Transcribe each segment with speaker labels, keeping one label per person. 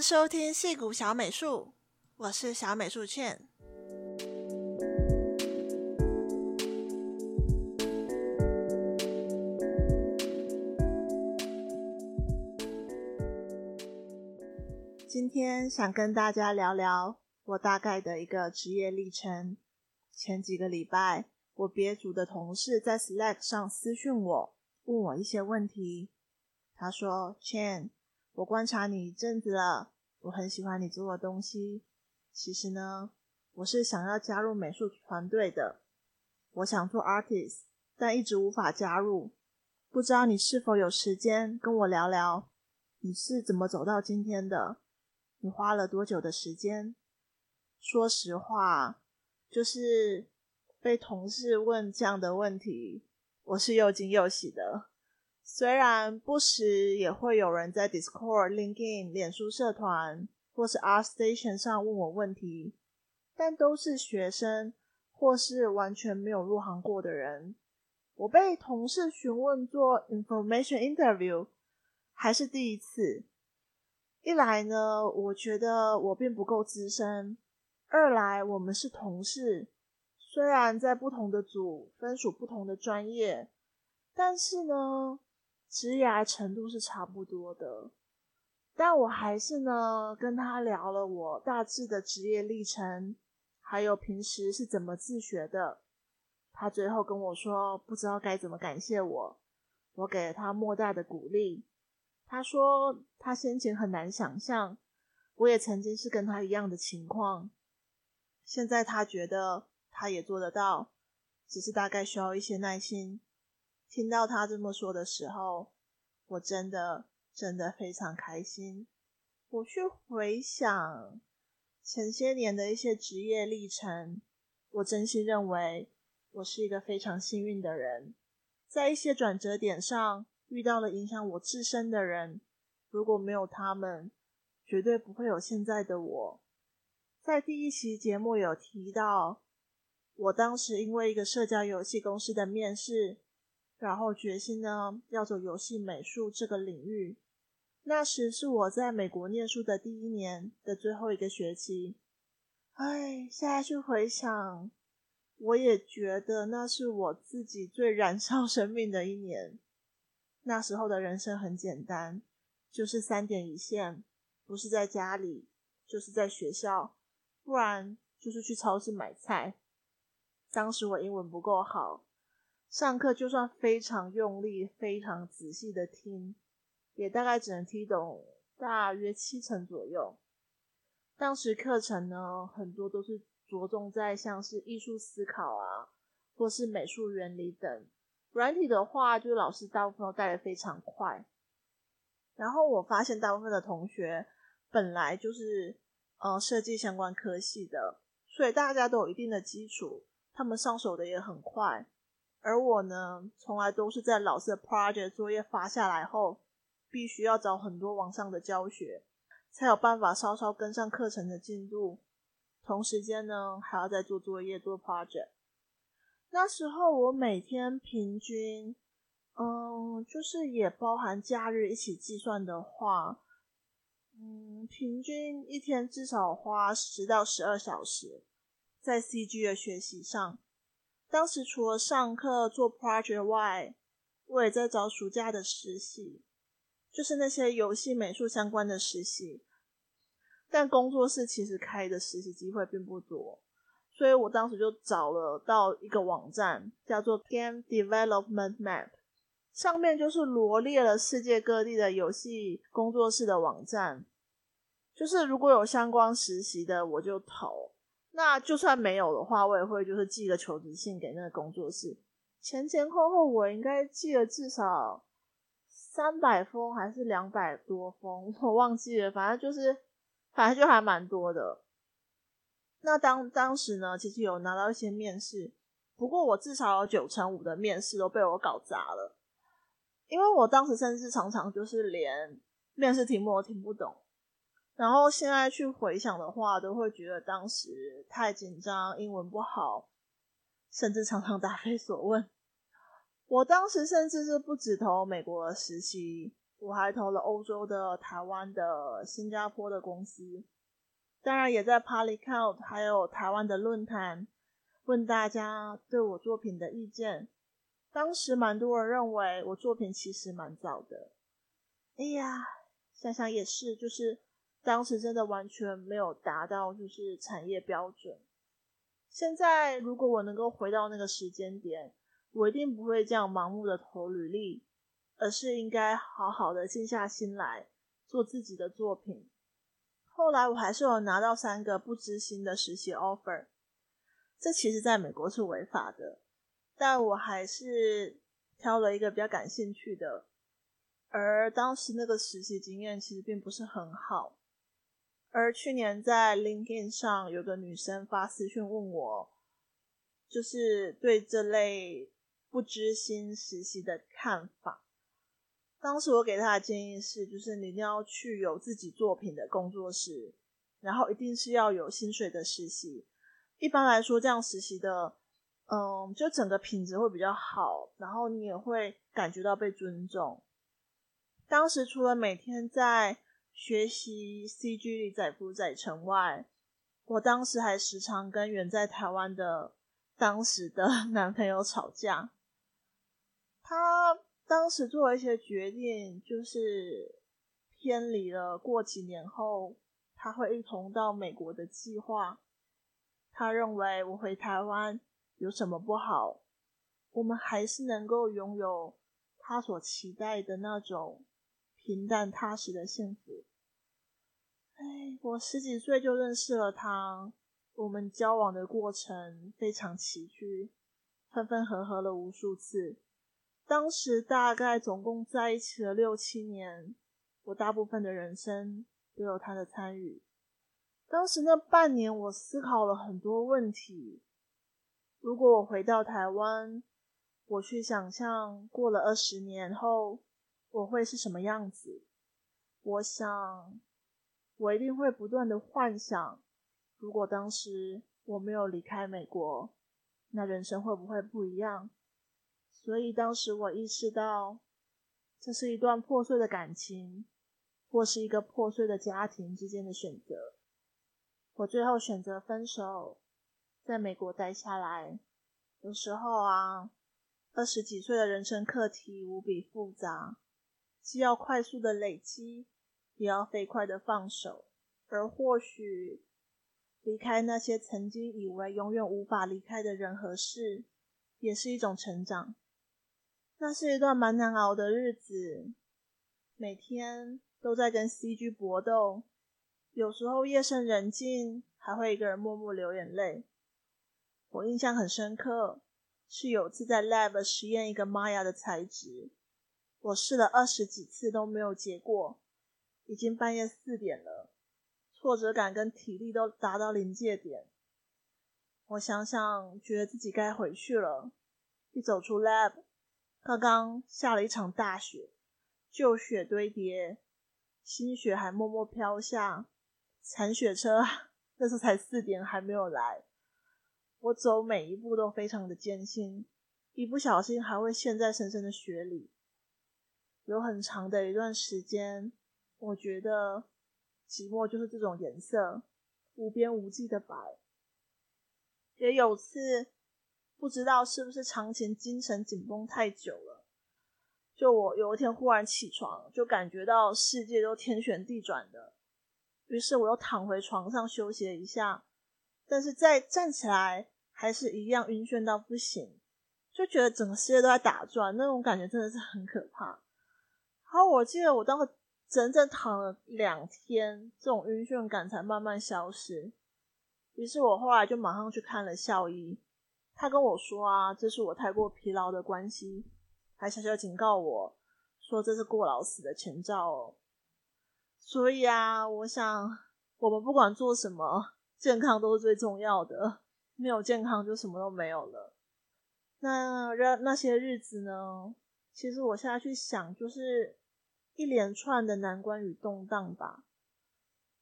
Speaker 1: 收听戏谷小美术，我是小美术茜。今天想跟大家聊聊我大概的一个职业历程。前几个礼拜，我别组的同事在 Slack 上私讯我，问我一些问题。他说：“Chen。”我观察你一阵子了，我很喜欢你做的东西。其实呢，我是想要加入美术团队的。我想做 artist，但一直无法加入。不知道你是否有时间跟我聊聊，你是怎么走到今天的？你花了多久的时间？说实话，就是被同事问这样的问题，我是又惊又喜的。虽然不时也会有人在 Discord、LinkedIn、脸书社团或是 R Station 上问我问题，但都是学生或是完全没有入行过的人。我被同事询问做 Information Interview 还是第一次。一来呢，我觉得我并不够资深；二来我们是同事，虽然在不同的组，分属不同的专业，但是呢。职业程度是差不多的，但我还是呢跟他聊了我大致的职业历程，还有平时是怎么自学的。他最后跟我说不知道该怎么感谢我，我给了他莫大的鼓励。他说他先前很难想象，我也曾经是跟他一样的情况。现在他觉得他也做得到，只是大概需要一些耐心。听到他这么说的时候，我真的真的非常开心。我去回想前些年的一些职业历程，我真心认为我是一个非常幸运的人，在一些转折点上遇到了影响我自身的人，如果没有他们，绝对不会有现在的我。在第一期节目有提到，我当时因为一个社交游戏公司的面试。然后决心呢，要走游戏美术这个领域。那时是我在美国念书的第一年的最后一个学期。哎，现在去回想，我也觉得那是我自己最燃烧生命的一年。那时候的人生很简单，就是三点一线，不是在家里，就是在学校，不然就是去超市买菜。当时我英文不够好。上课就算非常用力、非常仔细的听，也大概只能听懂大约七成左右。当时课程呢，很多都是着重在像是艺术思考啊，或是美术原理等。软体的话，就是老师大部分都带的非常快。然后我发现大部分的同学本来就是呃设计相关科系的，所以大家都有一定的基础，他们上手的也很快。而我呢，从来都是在老师的 project 作业发下来后，必须要找很多网上的教学，才有办法稍稍跟上课程的进度。同时间呢，还要再做作业、做 project。那时候我每天平均，嗯，就是也包含假日一起计算的话，嗯，平均一天至少花十到十二小时在 CG 的学习上。当时除了上课做 project 外，我也在找暑假的实习，就是那些游戏美术相关的实习。但工作室其实开的实习机会并不多，所以我当时就找了到一个网站，叫做 Game Development Map，上面就是罗列了世界各地的游戏工作室的网站，就是如果有相关实习的，我就投。那就算没有的话，我也会就是寄个求职信给那个工作室。前前后后我应该寄了至少三百封还是两百多封，我忘记了。反正就是，反正就还蛮多的。那当当时呢，其实有拿到一些面试，不过我至少有九成五的面试都被我搞砸了，因为我当时甚至常常就是连面试题目都听不懂。然后现在去回想的话，都会觉得当时太紧张，英文不好，甚至常常答非所问。我当时甚至是不止投美国的实习，我还投了欧洲的、台湾的、新加坡的公司，当然也在 Polycount 还有台湾的论坛问大家对我作品的意见。当时蛮多人认为我作品其实蛮早的。哎呀，想想也是，就是当时真的完全没有达到就是产业标准。现在如果我能够回到那个时间点，我一定不会这样盲目的投履历。而是应该好好的静下心来做自己的作品。后来我还是有拿到三个不知心的实习 offer，这其实在美国是违法的，但我还是挑了一个比较感兴趣的。而当时那个实习经验其实并不是很好。而去年在 LinkedIn 上有个女生发私讯问我，就是对这类不知心实习的看法。当时我给她的建议是，就是你一定要去有自己作品的工作室，然后一定是要有薪水的实习。一般来说，这样实习的，嗯，就整个品质会比较好，然后你也会感觉到被尊重。当时除了每天在学习 CG 里载浮载沉外，我当时还时常跟远在台湾的当时的 男朋友吵架。他。当时做了一些决定，就是偏离了过几年后他会一同到美国的计划。他认为我回台湾有什么不好？我们还是能够拥有他所期待的那种平淡踏实的幸福。哎，我十几岁就认识了他，我们交往的过程非常崎岖，分分合合了无数次。当时大概总共在一起了六七年，我大部分的人生都有他的参与。当时那半年，我思考了很多问题。如果我回到台湾，我去想象过了二十年后我会是什么样子。我想，我一定会不断的幻想，如果当时我没有离开美国，那人生会不会不一样？所以当时我意识到，这是一段破碎的感情，或是一个破碎的家庭之间的选择。我最后选择分手，在美国待下来。有时候啊，二十几岁的人生课题无比复杂，既要快速的累积，也要飞快的放手。而或许，离开那些曾经以为永远无法离开的人和事，也是一种成长。那是一段蛮难熬的日子，每天都在跟 CG 搏斗，有时候夜深人静，还会一个人默默流眼泪。我印象很深刻，是有次在 lab 实验一个 Maya 的材质，我试了二十几次都没有结果，已经半夜四点了，挫折感跟体力都达到临界点。我想想，觉得自己该回去了，一走出 lab。刚刚下了一场大雪，旧雪堆叠，新雪还默默飘下。铲雪车那时才四点还没有来，我走每一步都非常的艰辛，一不小心还会陷在深深的雪里。有很长的一段时间，我觉得寂寞就是这种颜色，无边无际的白。也有次。不知道是不是长期精神紧绷太久了，就我有一天忽然起床，就感觉到世界都天旋地转的。于是我又躺回床上休息了一下，但是再站起来还是一样晕眩到不行，就觉得整个世界都在打转，那种感觉真的是很可怕。好，我记得我当时整整躺了两天，这种晕眩感才慢慢消失。于是我后来就马上去看了校医。他跟我说啊，这是我太过疲劳的关系，还小小警告我说这是过劳死的前兆哦。所以啊，我想我们不管做什么，健康都是最重要的，没有健康就什么都没有了。那那那些日子呢？其实我现在去想，就是一连串的难关与动荡吧，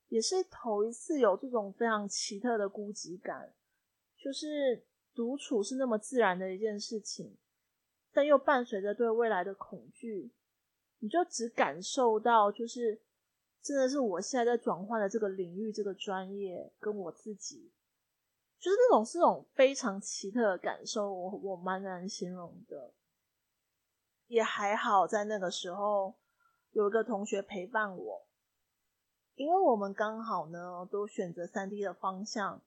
Speaker 1: 也是头一次有这种非常奇特的孤寂感，就是。独处是那么自然的一件事情，但又伴随着对未来的恐惧。你就只感受到，就是真的是我现在在转换的这个领域、这个专业，跟我自己，就是那种是那种非常奇特的感受，我我蛮难形容的。也还好，在那个时候有一个同学陪伴我，因为我们刚好呢都选择 3D 的方向，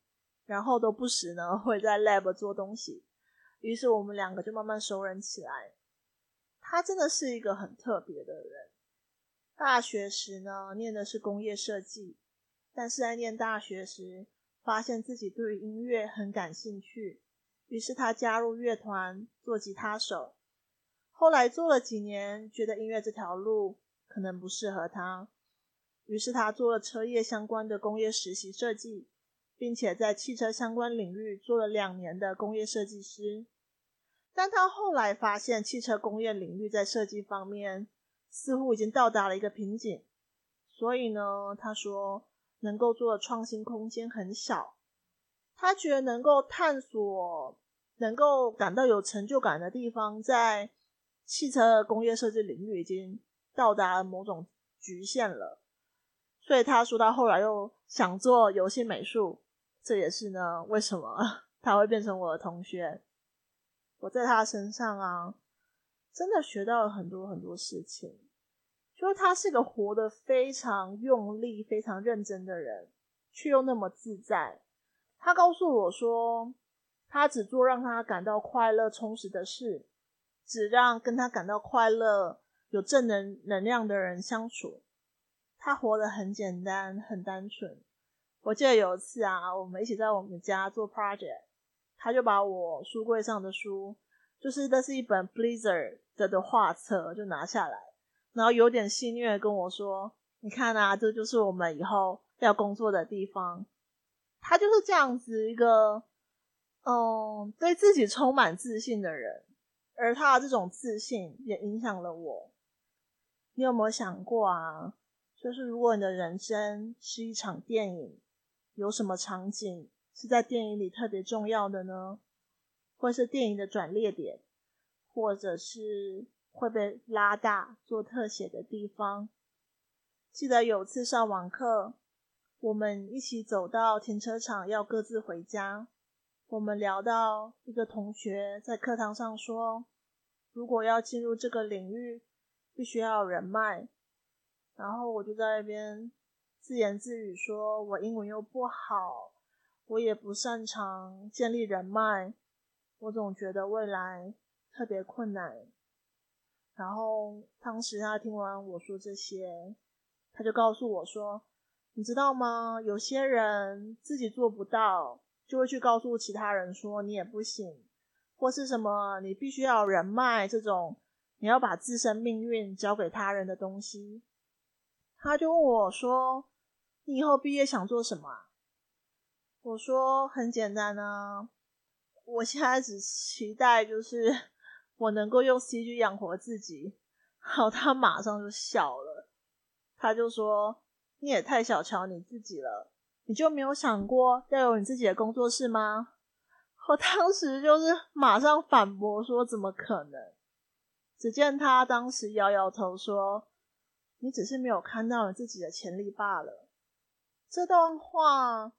Speaker 1: 然后都不时呢会在 lab 做东西，于是我们两个就慢慢熟人起来。他真的是一个很特别的人。大学时呢念的是工业设计，但是在念大学时发现自己对音乐很感兴趣，于是他加入乐团做吉他手。后来做了几年，觉得音乐这条路可能不适合他，于是他做了车业相关的工业实习设计，并且在汽车相关领域做了两年的工业设计师。但他后来发现，汽车工业领域在设计方面似乎已经到达了一个瓶颈，所以呢，他说能够做的创新空间很小，他觉得能够探索、能够感到有成就感的地方，在汽车工业设计领域已经到达某种局限了，所以他说他后来又想做游戏美术，这也是呢，为什么 他会变成我的同学。我在他身上啊，真的学到了很多很多事情，就是他是个活得非常用力、非常认真的人，却又那么自在。他告诉我说，他只做让他感到快乐、充实的事。只让跟他感到快乐、有正能能量的人相处。他活得很简单、很单纯。我记得有一次啊，我们一起在我们家做 project，他就把我书柜上的书，就是这是一本 Blizzard 的的画册，就拿下来，然后有点戏谑跟我说：“你看啊，这就是我们以后要工作的地方。”他就是这样子一个，嗯，对自己充满自信的人。而他的这种自信也影响了我。你有没有想过啊？就是如果你的人生是一场电影，有什么场景是在电影里特别重要的呢？或是电影的转捩点，或者是会被拉大做特写的地方？记得有次上网课，我们一起走到停车场，要各自回家。我们聊到一个同学在课堂上说，如果要进入这个领域，必须要有人脉。然后我就在那边自言自语说，我英文又不好，我也不擅长建立人脉，我总觉得未来特别困难。然后当时他听完我说这些，他就告诉我说，你知道吗？有些人自己做不到。就会去告诉其他人说你也不行，或是什么你必须要人脉这种，你要把自身命运交给他人的东西。他就问我说：“你以后毕业想做什么？”我说：“很简单啊，我现在只期待就是我能够用 CG 养活自己。”好，他马上就笑了，他就说：“你也太小瞧你自己了。”你就没有想过要有你自己的工作室吗？我当时就是马上反驳说：“怎么可能？”只见他当时摇摇头说：“你只是没有看到你自己的潜力罢了。”这段话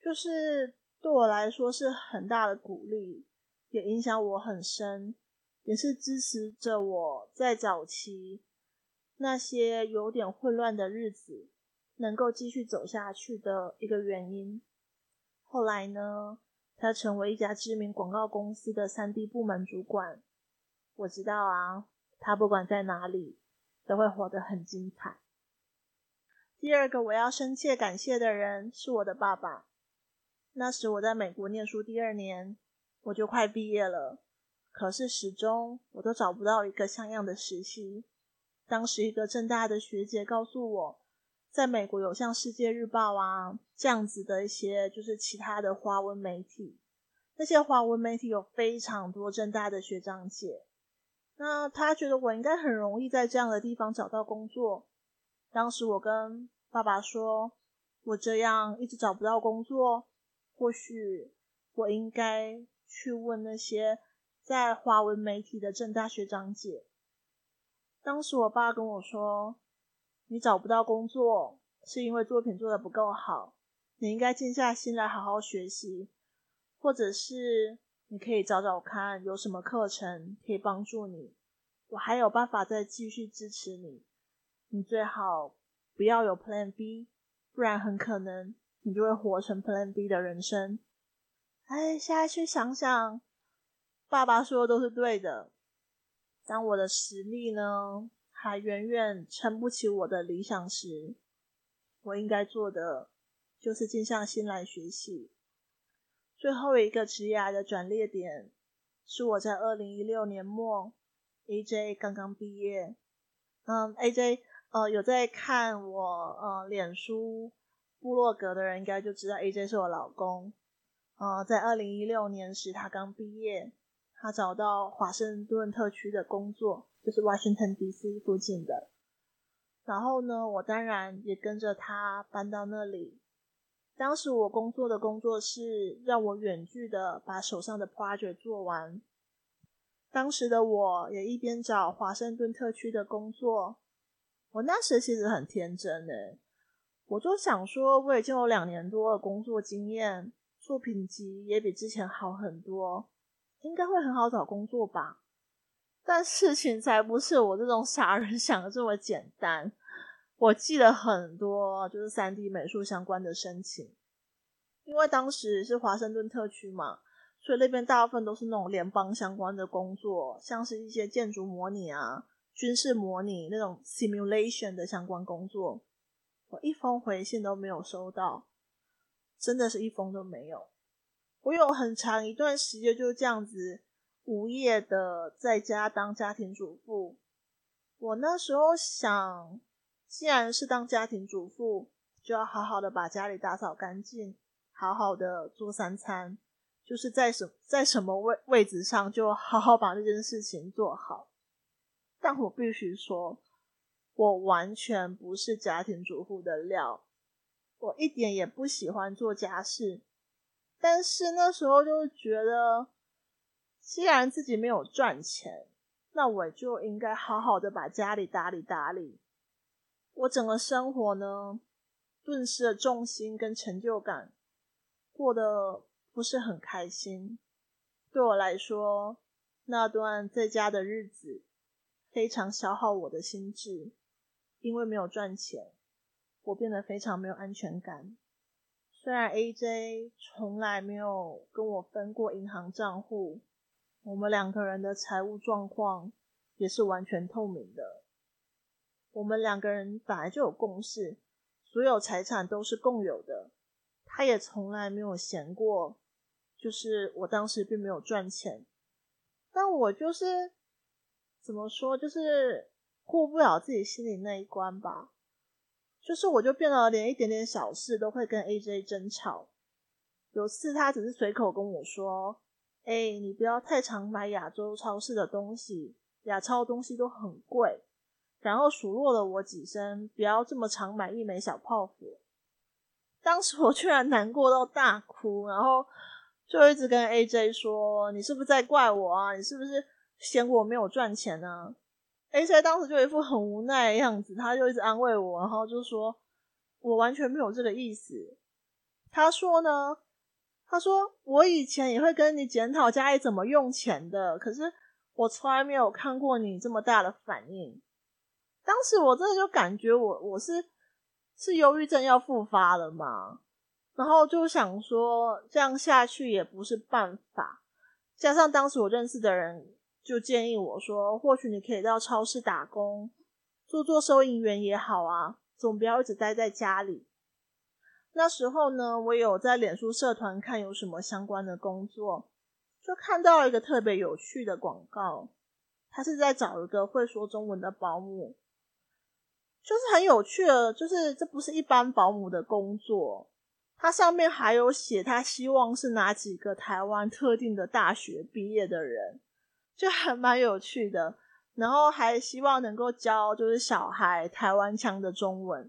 Speaker 1: 就是对我来说是很大的鼓励，也影响我很深，也是支持着我在早期那些有点混乱的日子。能够继续走下去的一个原因。后来呢，他成为一家知名广告公司的 3D 部门主管。我知道啊，他不管在哪里，都会活得很精彩。第二个我要深切感谢的人是我的爸爸。那时我在美国念书第二年，我就快毕业了，可是始终我都找不到一个像样的实习。当时一个正大的学姐告诉我，在美国有像《世界日报》啊这样子的一些，就是其他的华文媒体，那些华文媒体有非常多正大的学长姐。那他觉得我应该很容易在这样的地方找到工作。当时我跟爸爸说，我这样一直找不到工作，或许我应该去问那些在华文媒体的正大学长姐。当时我爸跟我说：“你找不到工作，是因为作品做得不够好，你应该静下心来好好学习，或者是你可以找找看有什么课程可以帮助你，我还有办法再继续支持你。你最好不要有 Plan B，不然很可能你就会活成 Plan B 的人生。”哎，现在去想想，爸爸说的都是对的。当我的实力呢，还远远撑不起我的理想时，我应该做的就是静下心来学习。最后一个职业的转捩点，是我在二零一六年末，AJ 刚刚毕业。嗯，AJ，呃，有在看我呃脸书部落格的人，应该就知道 AJ 是我老公。呃，在二零一六年时，他刚毕业。他找到华盛顿特区的工作，就是 Washington DC 附近的。然后呢，我当然也跟着他搬到那里。当时我工作的工作室让我远距的把手上的 project 做完。当时的我也一边找华盛顿特区的工作。我那时其实很天真诶，我就想说，我已经有两年多的工作经验，作品集也比之前好很多。应该会很好找工作吧，但事情才不是我这种傻人想的这么简单。我记了很多就是 3D 美术相关的申请，因为当时是华盛顿特区嘛，所以那边大部分都是那种联邦相关的工作，像是一些建筑模拟啊、军事模拟那种 simulation 的相关工作。我一封回信都没有收到，真的是一封都没有。我有很长一段时间就这样子无业的在家当家庭主妇。我那时候想，既然是当家庭主妇，就要好好的把家里打扫干净，好好的做三餐，就是在什在什么位位置上，就好好把这件事情做好。但我必须说，我完全不是家庭主妇的料，我一点也不喜欢做家事。但是那时候就觉得，既然自己没有赚钱，那我就应该好好的把家里打理打理。我整个生活呢，顿时的重心跟成就感，过得不是很开心。对我来说，那段在家的日子非常消耗我的心智，因为没有赚钱，我变得非常没有安全感。虽然 AJ 从来没有跟我分过银行账户，我们两个人的财务状况也是完全透明的。我们两个人本来就有共识，所有财产都是共有的。他也从来没有嫌过，就是我当时并没有赚钱，但我就是怎么说，就是过不了自己心里那一关吧。就是我就变得连一点点小事都会跟 AJ 争吵。有次他只是随口跟我说：“哎、你不要太常买亚洲超市的东西，亚超东西都很贵。”然后数落了我几声，不要这么常买一枚小泡芙。当时我居然难过到大哭，然后就一直跟 AJ 说：“你是不是在怪我啊？你是不是嫌我没有赚钱呢？” AJ 当时就一副很无奈的样子，他就一直安慰我，然后就说：“我完全没有这个意思。”他说呢，他说：“我以前也会跟你检讨家里怎么用钱的，可是我从来没有看过你这么大的反应。”当时我真的就感觉我我是是忧郁症要复发了嘛，然后就想说这样下去也不是办法，加上当时我认识的人。就建议我说，或许你可以到超市打工，做做收银员也好啊，总不要一直待在家里。那时候呢，我有在脸书社团看有什么相关的工作，就看到了一个特别有趣的广告，他是在找一个会说中文的保姆，就是很有趣的，就是这不是一般保姆的工作，它上面还有写他希望是哪几个台湾特定的大学毕业的人。就还蛮有趣的，然后还希望能够教就是小孩台湾腔的中文，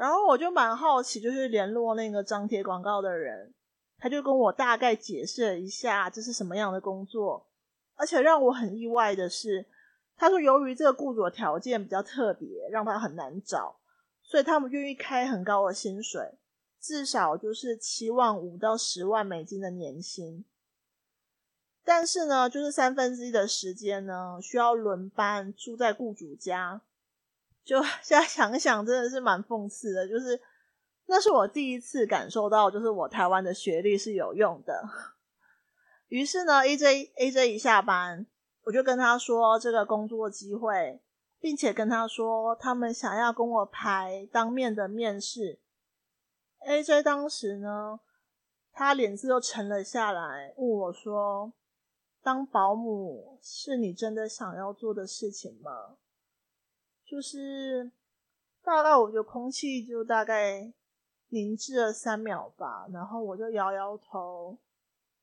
Speaker 1: 然后我就蛮好奇，就是联络那个张贴广告的人，他就跟我大概解释了一下这是什么样的工作，而且让我很意外的是，他说，由于这个雇主的条件比较特别，让他很难找，所以他们愿意开很高的薪水，至少就是七万五到十万美金的年薪。但是呢，就是三分之一的时间呢，需要轮班住在雇主家。就 现在想想，真的是蛮讽刺的。就是那是我第一次感受到，就是我台湾的学历是有用的。于是呢，AJ AJ 一下班。我就跟他说这个工作机会，并且跟他说他们想要跟我排当面的面试。AJ 当时呢，他脸色又沉了下来，问我说：“当保姆是你真的想要做的事情吗？”就是大概我觉得空气就大概凝滞了三秒吧，然后我就摇摇头，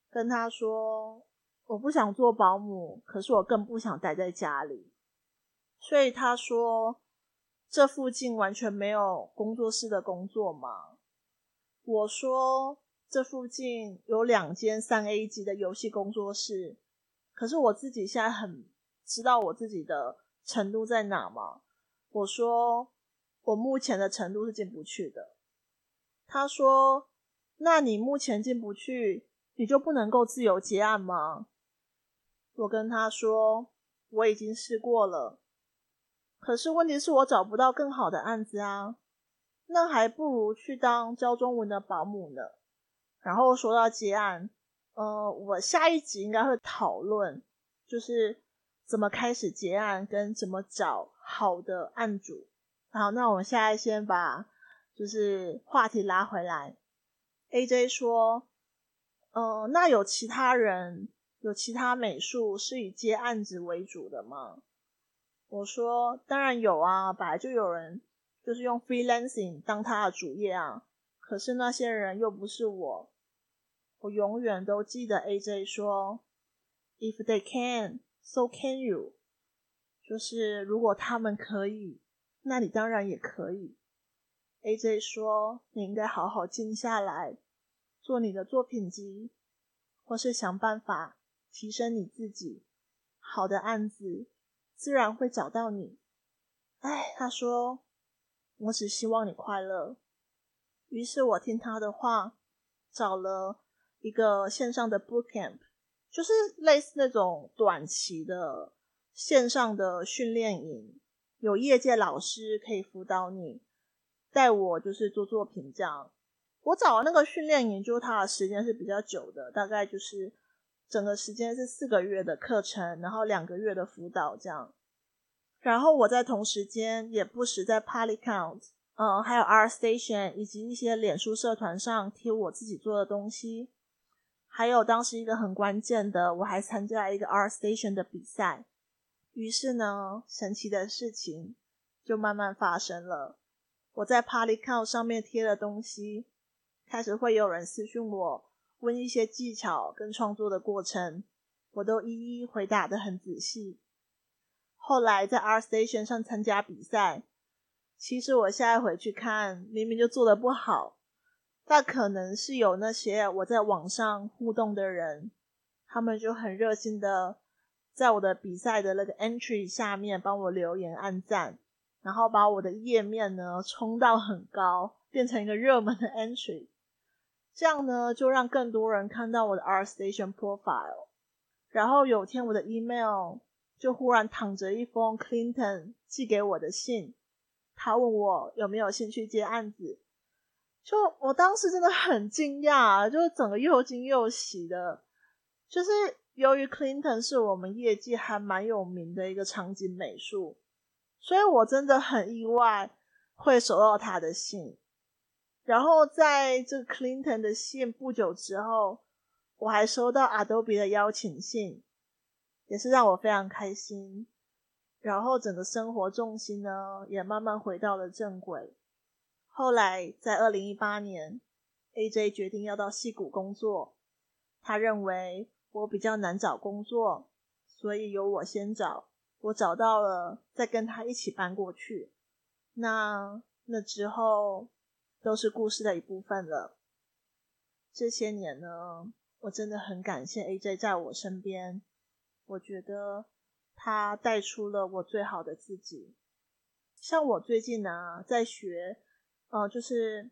Speaker 1: 跟他说。我不想做保姆，可是我更不想待在家里。所以他说，这附近完全没有工作室的工作吗？我说，这附近有两间三 A 级的游戏工作室，可是我自己现在很知道我自己的程度在哪吗？我说，我目前的程度是进不去的。他说，那你目前进不去，你就不能够自由结案吗？我跟他说，我已经试过了，可是问题是我找不到更好的案子啊，那还不如去当教中文的保姆呢。然后说到结案，呃，我下一集应该会讨论，就是怎么开始接案跟怎么找好的案主。好，那我们现在先把就是话题拉回来。AJ 说，呃，那有其他人。有其他美术是以接案子为主的吗？我说当然有啊，本来就有人就是用 freelancing 当他的主业啊。可是那些人又不是我。我永远都记得 AJ 说：“If they can, so can you。”就是如果他们可以，那你当然也可以。AJ 说：“你应该好好静下来，做你的作品集，或是想办法。”提升你自己，好的案子自然会找到你。哎，他说，我只希望你快乐。于是我听他的话，找了一个线上的 bootcamp，就是类似那种短期的线上的训练营，有业界老师可以辅导你，带我就是做作品这样。我找的那个训练营，就它的时间是比较久的，大概就是。整个时间是四个月的课程，然后两个月的辅导这样。然后我在同时间也不时在 Polycount，嗯，还有 R Station 以及一些脸书社团上贴我自己做的东西。还有当时一个很关键的，我还参加了一个 R Station 的比赛。于是呢，神奇的事情就慢慢发生了。我在 Polycount 上面贴的东西，开始会有人私讯我。问一些技巧跟创作的过程，我都一一回答的很仔细。后来在 R Station 上参加比赛，其实我现在回去看，明明就做的不好，但可能是有那些我在网上互动的人，他们就很热心的在我的比赛的那个 entry 下面帮我留言按赞，然后把我的页面呢冲到很高，变成一个热门的 entry。这样呢，就让更多人看到我的 R Station profile。然后有天，我的 email 就忽然躺着一封 Clinton 寄给我的信，他问我有没有兴趣接案子。就我当时真的很惊讶，就是整个又惊又喜的。就是由于 Clinton 是我们业界还蛮有名的一个场景美术，所以我真的很意外会收到他的信。然后在这个 Clinton 的信不久之后，我还收到 Adobe 的邀请信，也是让我非常开心。然后整个生活重心呢，也慢慢回到了正轨。后来在二零一八年，AJ 决定要到戏谷工作，他认为我比较难找工作，所以由我先找。我找到了，再跟他一起搬过去。那那之后。都是故事的一部分了。这些年呢，我真的很感谢 AJ 在我身边。我觉得他带出了我最好的自己。像我最近呢，在学，呃，就是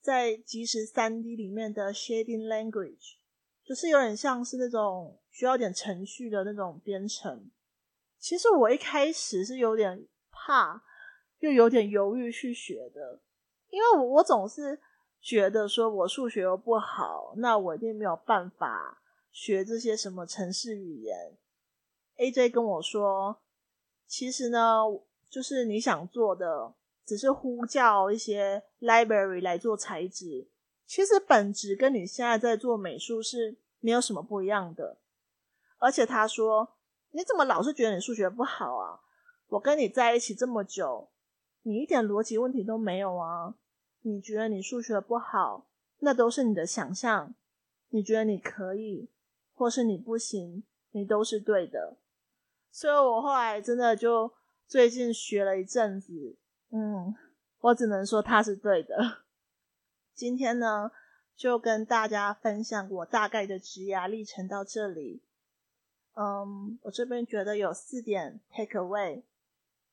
Speaker 1: 在即时 3D 里面的 shading language，就是有点像是那种需要点程序的那种编程。其实我一开始是有点怕，又有点犹豫去学的，因为我我总是觉得说我数学又不好，那我一定没有办法学这些什么程式语言。AJ 跟我说，其实呢。就是你想做的，只是呼叫一些 library 来做材质，其实本质跟你现在在做美术是没有什么不一样的。而且他说：“你怎么老是觉得你数学不好啊？我跟你在一起这么久，你一点逻辑问题都没有啊？你觉得你数学不好，那都是你的想象。你觉得你可以，或是你不行，你都是对的。”所以我后来真的就。最近学了一阵子，嗯，我只能说他是对的。今天呢，就跟大家分享我大概的职涯历程到这里。嗯，我这边觉得有四点 take away。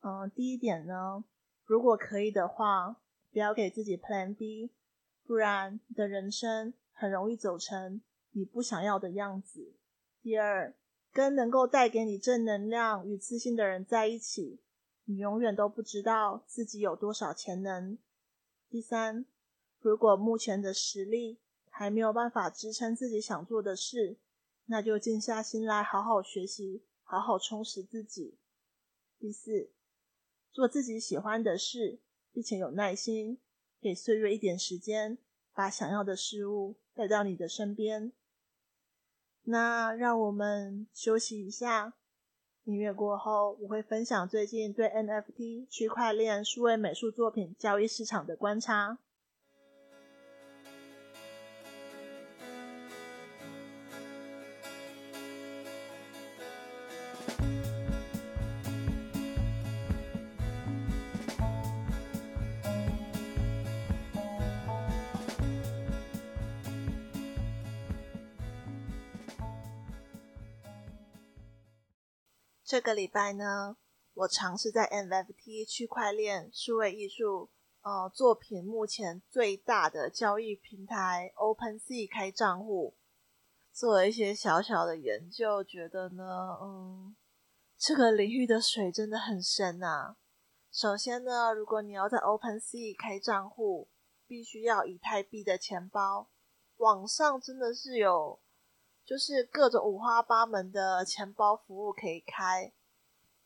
Speaker 1: 嗯，第一点呢，如果可以的话，不要给自己 plan B，不然你的人生很容易走成你不想要的样子。第二，跟能够带给你正能量与自信的人在一起。你永远都不知道自己有多少潜能。第三，如果目前的实力还没有办法支撑自己想做的事，那就静下心来好好学习，好好充实自己。第四，做自己喜欢的事，并且有耐心，给岁月一点时间，把想要的事物带到你的身边。那让我们休息一下。音乐过后，我会分享最近对 NFT 区块链数位美术作品交易市场的观察。这个礼拜呢，我尝试在 NFT 区块链数位艺术呃作品目前最大的交易平台 OpenSea 开账户，做了一些小小的研究，觉得呢，嗯，这个领域的水真的很深啊。首先呢，如果你要在 OpenSea 开账户，必须要以太币的钱包，网上真的是有。就是各种五花八门的钱包服务可以开，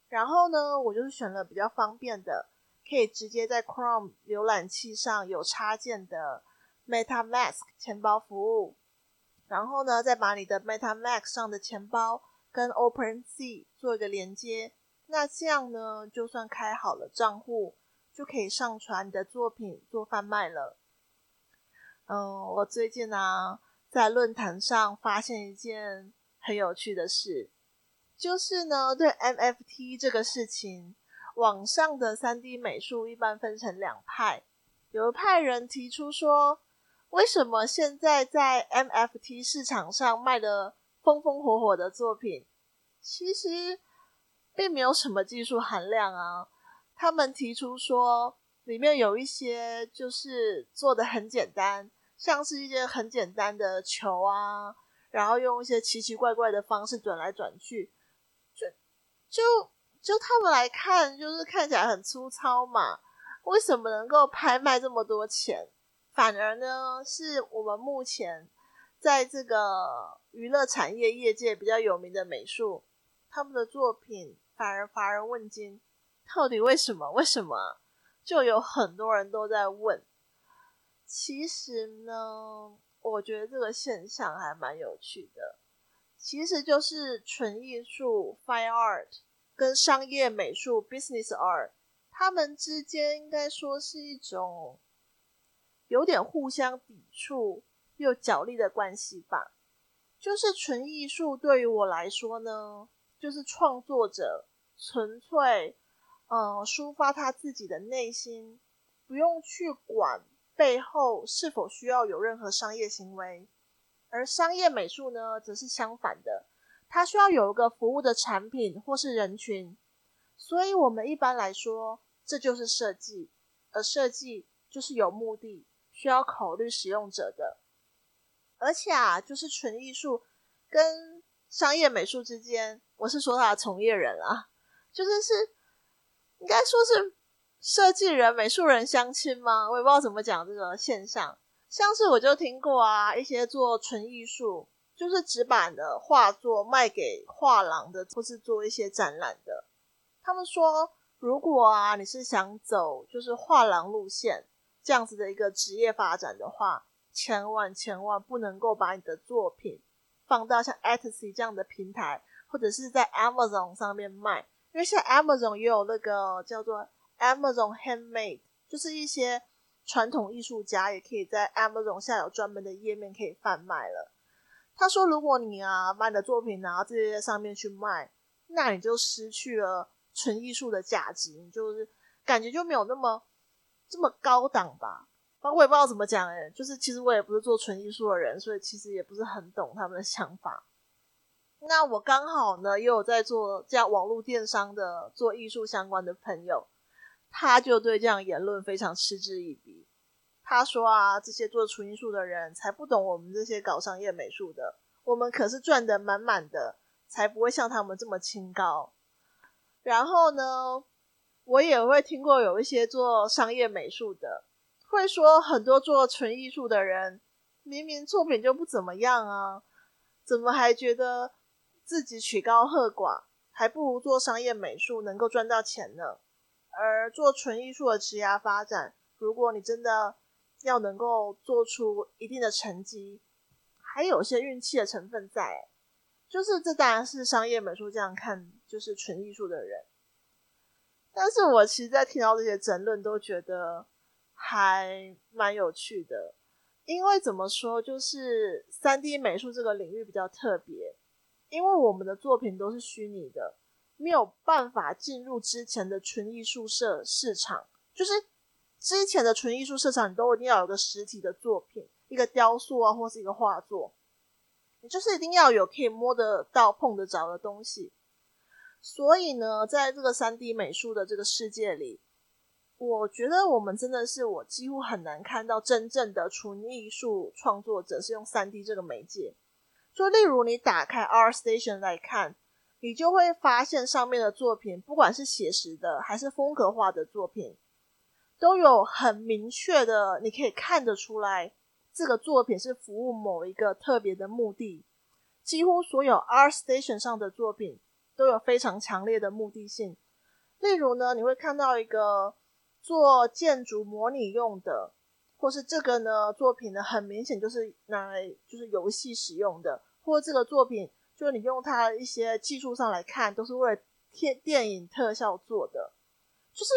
Speaker 1: 然后呢，我就是选了比较方便的，可以直接在 Chrome 浏览器上有插件的 MetaMask 钱包服务，然后呢，再把你的 MetaMask 上的钱包跟 OpenSea 做一个连接，那这样呢，就算开好了账户，就可以上传你的作品做贩卖了。嗯，我最近呢、啊。在论坛上发现一件很有趣的事，就是呢，对 MFT 这个事情，网上的 3D 美术一般分成两派。有一派人提出说，为什么现在在 MFT 市场上卖的风风火火的作品，其实并没有什么技术含量啊？他们提出说，里面有一些就是做的很简单。像是一些很简单的球啊，然后用一些奇奇怪怪的方式转来转去，就就就他们来看，就是看起来很粗糙嘛。为什么能够拍卖这么多钱？反而呢，是我们目前在这个娱乐产业业界比较有名的美术，他们的作品反而乏人问津。到底为什么？为什么？就有很多人都在问。其实呢，我觉得这个现象还蛮有趣的。其实就是纯艺术 （fine art） 跟商业美术 （business art） 他们之间应该说是一种有点互相抵触又角力的关系吧。就是纯艺术对于我来说呢，就是创作者纯粹呃抒发他自己的内心，不用去管。背后是否需要有任何商业行为？而商业美术呢，则是相反的，它需要有一个服务的产品或是人群，所以我们一般来说，这就是设计，而设计就是有目的，需要考虑使用者的。而且啊，就是纯艺术跟商业美术之间，我是说他的从业人啊，就是是应该说是设计人、美术人相亲吗？我也不知道怎么讲这个现象。像是我就听过啊，一些做纯艺术，就是纸板的画作卖给画廊的，或是做一些展览的。他们说，如果啊你是想走就是画廊路线这样子的一个职业发展的话。千万千万不能够把你的作品放到像 Etsy 这样的平台，或者是在 Amazon 上面卖，因为现在 Amazon 也有那个叫做 Amazon Handmade，就是一些传统艺术家也可以在 Amazon 下有专门的页面可以贩卖了。他说，如果你啊把你的作品拿到这些上面去卖，那你就失去了纯艺术的价值，你就是感觉就没有那么这么高档吧。我也不知道怎么讲诶，就是其实我也不是做纯艺术的人，所以其实也不是很懂他们的想法。那我刚好呢，也有在做这样网络电商的做艺术相关的朋友，他就对这样言论非常嗤之以鼻。他说啊，这些做纯艺术的人才不懂我们这些搞商业美术的，我们可是赚得满满的，才不会像他们这么清高。然后呢，我也会听过有一些做商业美术的。会说很多做纯艺术的人，明明作品就不怎么样啊，怎么还觉得自己曲高和寡，还不如做商业美术能够赚到钱呢？而做纯艺术的职涯发展，如果你真的要能够做出一定的成绩，还有些运气的成分在。就是这当然是商业美术这样看，就是纯艺术的人。但是我其实，在听到这些争论，都觉得。还蛮有趣的，因为怎么说，就是三 D 美术这个领域比较特别，因为我们的作品都是虚拟的，没有办法进入之前的纯艺术社市场。就是之前的纯艺术市场，你都一定要有个实体的作品，一个雕塑啊，或是一个画作，你就是一定要有可以摸得到、碰得着的东西。所以呢，在这个三 D 美术的这个世界里。我觉得我们真的是，我几乎很难看到真正的纯艺术创作者是用 3D 这个媒介。就例如你打开 R Station 来看，你就会发现上面的作品，不管是写实的还是风格化的作品，都有很明确的，你可以看得出来，这个作品是服务某一个特别的目的。几乎所有 R Station 上的作品都有非常强烈的目的性。例如呢，你会看到一个。做建筑模拟用的，或是这个呢作品呢，很明显就是拿来就是游戏使用的，或这个作品就你用它一些技术上来看，都是为了电电影特效做的，就是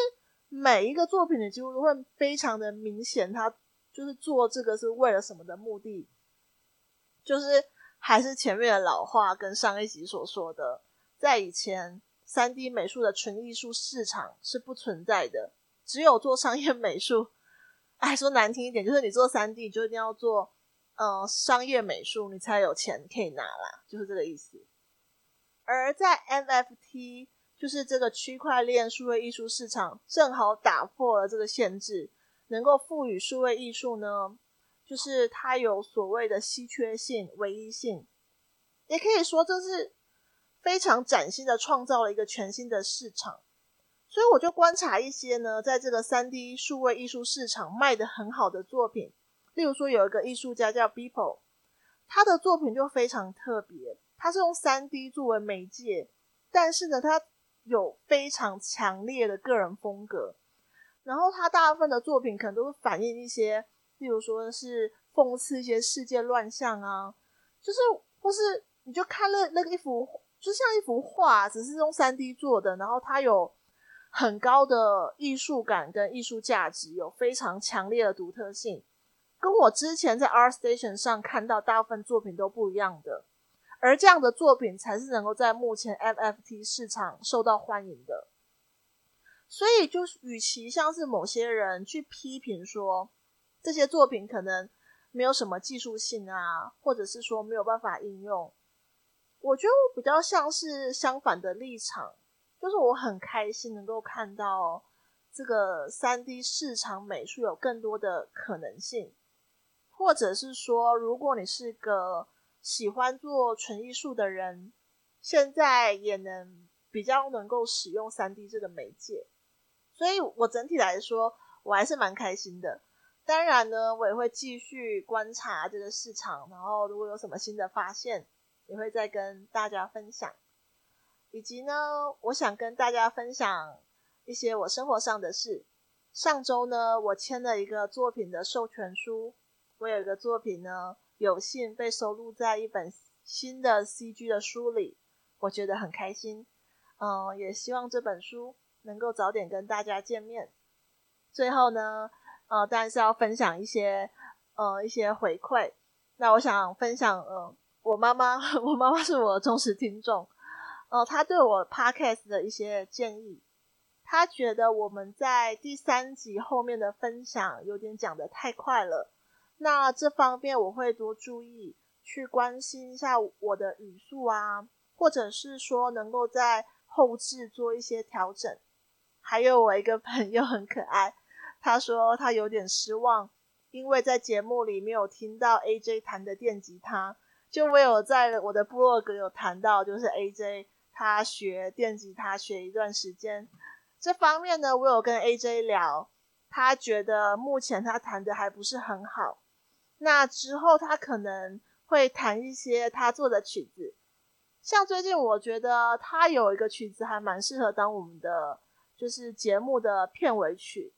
Speaker 1: 每一个作品你几乎都会非常的明显，它就是做这个是为了什么的目的，就是还是前面的老话跟上一集所说的，在以前三 D 美术的纯艺术市场是不存在的。只有做商业美术，哎，说难听一点，就是你做三 D 就一定要做，呃，商业美术，你才有钱可以拿啦，就是这个意思。而在 NFT，就是这个区块链数位艺术市场，正好打破了这个限制，能够赋予数位艺术呢，就是它有所谓的稀缺性、唯一性，也可以说这是非常崭新的创造了一个全新的市场。所以我就观察一些呢，在这个三 D 数位艺术市场卖的很好的作品，例如说有一个艺术家叫 Beeple，他的作品就非常特别，他是用三 D 作为媒介，但是呢，他有非常强烈的个人风格，然后他大部分的作品可能都是反映一些，例如说是讽刺一些世界乱象啊，就是或是你就看了那个一幅，就像一幅画，只是用三 D 做的，然后他有。很高的艺术感跟艺术价值，有非常强烈的独特性，跟我之前在 R Station 上看到大部分作品都不一样的，而这样的作品才是能够在目前 NFT 市场受到欢迎的。所以，就是与其像是某些人去批评说这些作品可能没有什么技术性啊，或者是说没有办法应用。我觉得我比较像是相反的立场，就是我很开心能够看到这个 3D 市场美术有更多的可能性，或者是说，如果你是个喜欢做纯艺术的人，现在也能比较能够使用 3D 这个媒介，所以我整体来说，我还是蛮开心的。当然呢，我也会继续观察这个市场，然后如果有什么新的发现，也会再跟大家分享。以及呢，我想跟大家分享一些我生活上的事。上周呢，我签了一个作品的授权书，我有一个作品呢，有幸被收录在一本新的 CG 的书里，我觉得很开心。嗯，也希望这本书能够早点跟大家见面。最后呢，呃，当然是要分享一些，呃，一些回馈。那我想分享，呃，我妈妈，我妈妈是我忠实听众，呃，她对我 podcast 的一些建议，她觉得我们在第三集后面的分享有点讲得太快了。那这方面我会多注意，去关心一下我的语速啊，或者是说能够在后置做一些调整。还有我一个朋友很可爱。他说他有点失望，因为在节目里没有听到 AJ 弹的电吉他。就我有在我的部落格有谈到，就是 AJ 他学电吉他学一段时间，这方面呢，我有跟 AJ 聊，他觉得目前他弹的还不是很好。那之后他可能会弹一些他做的曲子，像最近我觉得他有一个曲子还蛮适合当我们的就是节目的片尾曲。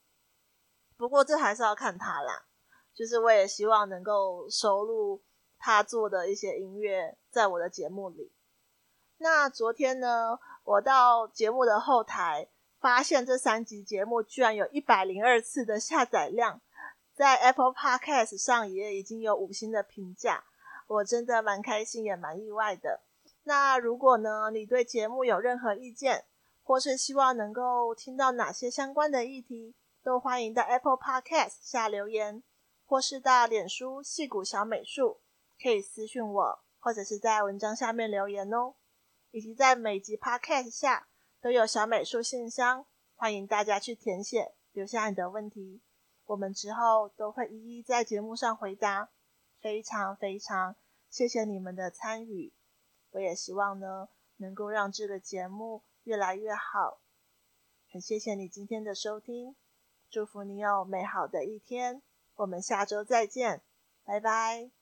Speaker 1: 不过这还是要看他啦，就是我也希望能够收录他做的一些音乐在我的节目里。那昨天呢，我到节目的后台，发现这三集节目居然有一百零二次的下载量，在 Apple Podcast 上也已经有五星的评价，我真的蛮开心也蛮意外的。那如果呢，你对节目有任何意见，或是希望能够听到哪些相关的议题，都欢迎到 Apple Podcast 下留言，或是到脸书戏骨小美术可以私讯我，或者是在文章下面留言哦。以及在每集 Podcast 下都有小美术信箱，欢迎大家去填写，留下你的问题，我们之后都会一一在节目上回答。非常非常谢谢你们的参与，我也希望呢能够让这个节目越来越好。很谢谢你今天的收听。祝福你有美好的一天，我们下周再见，拜拜。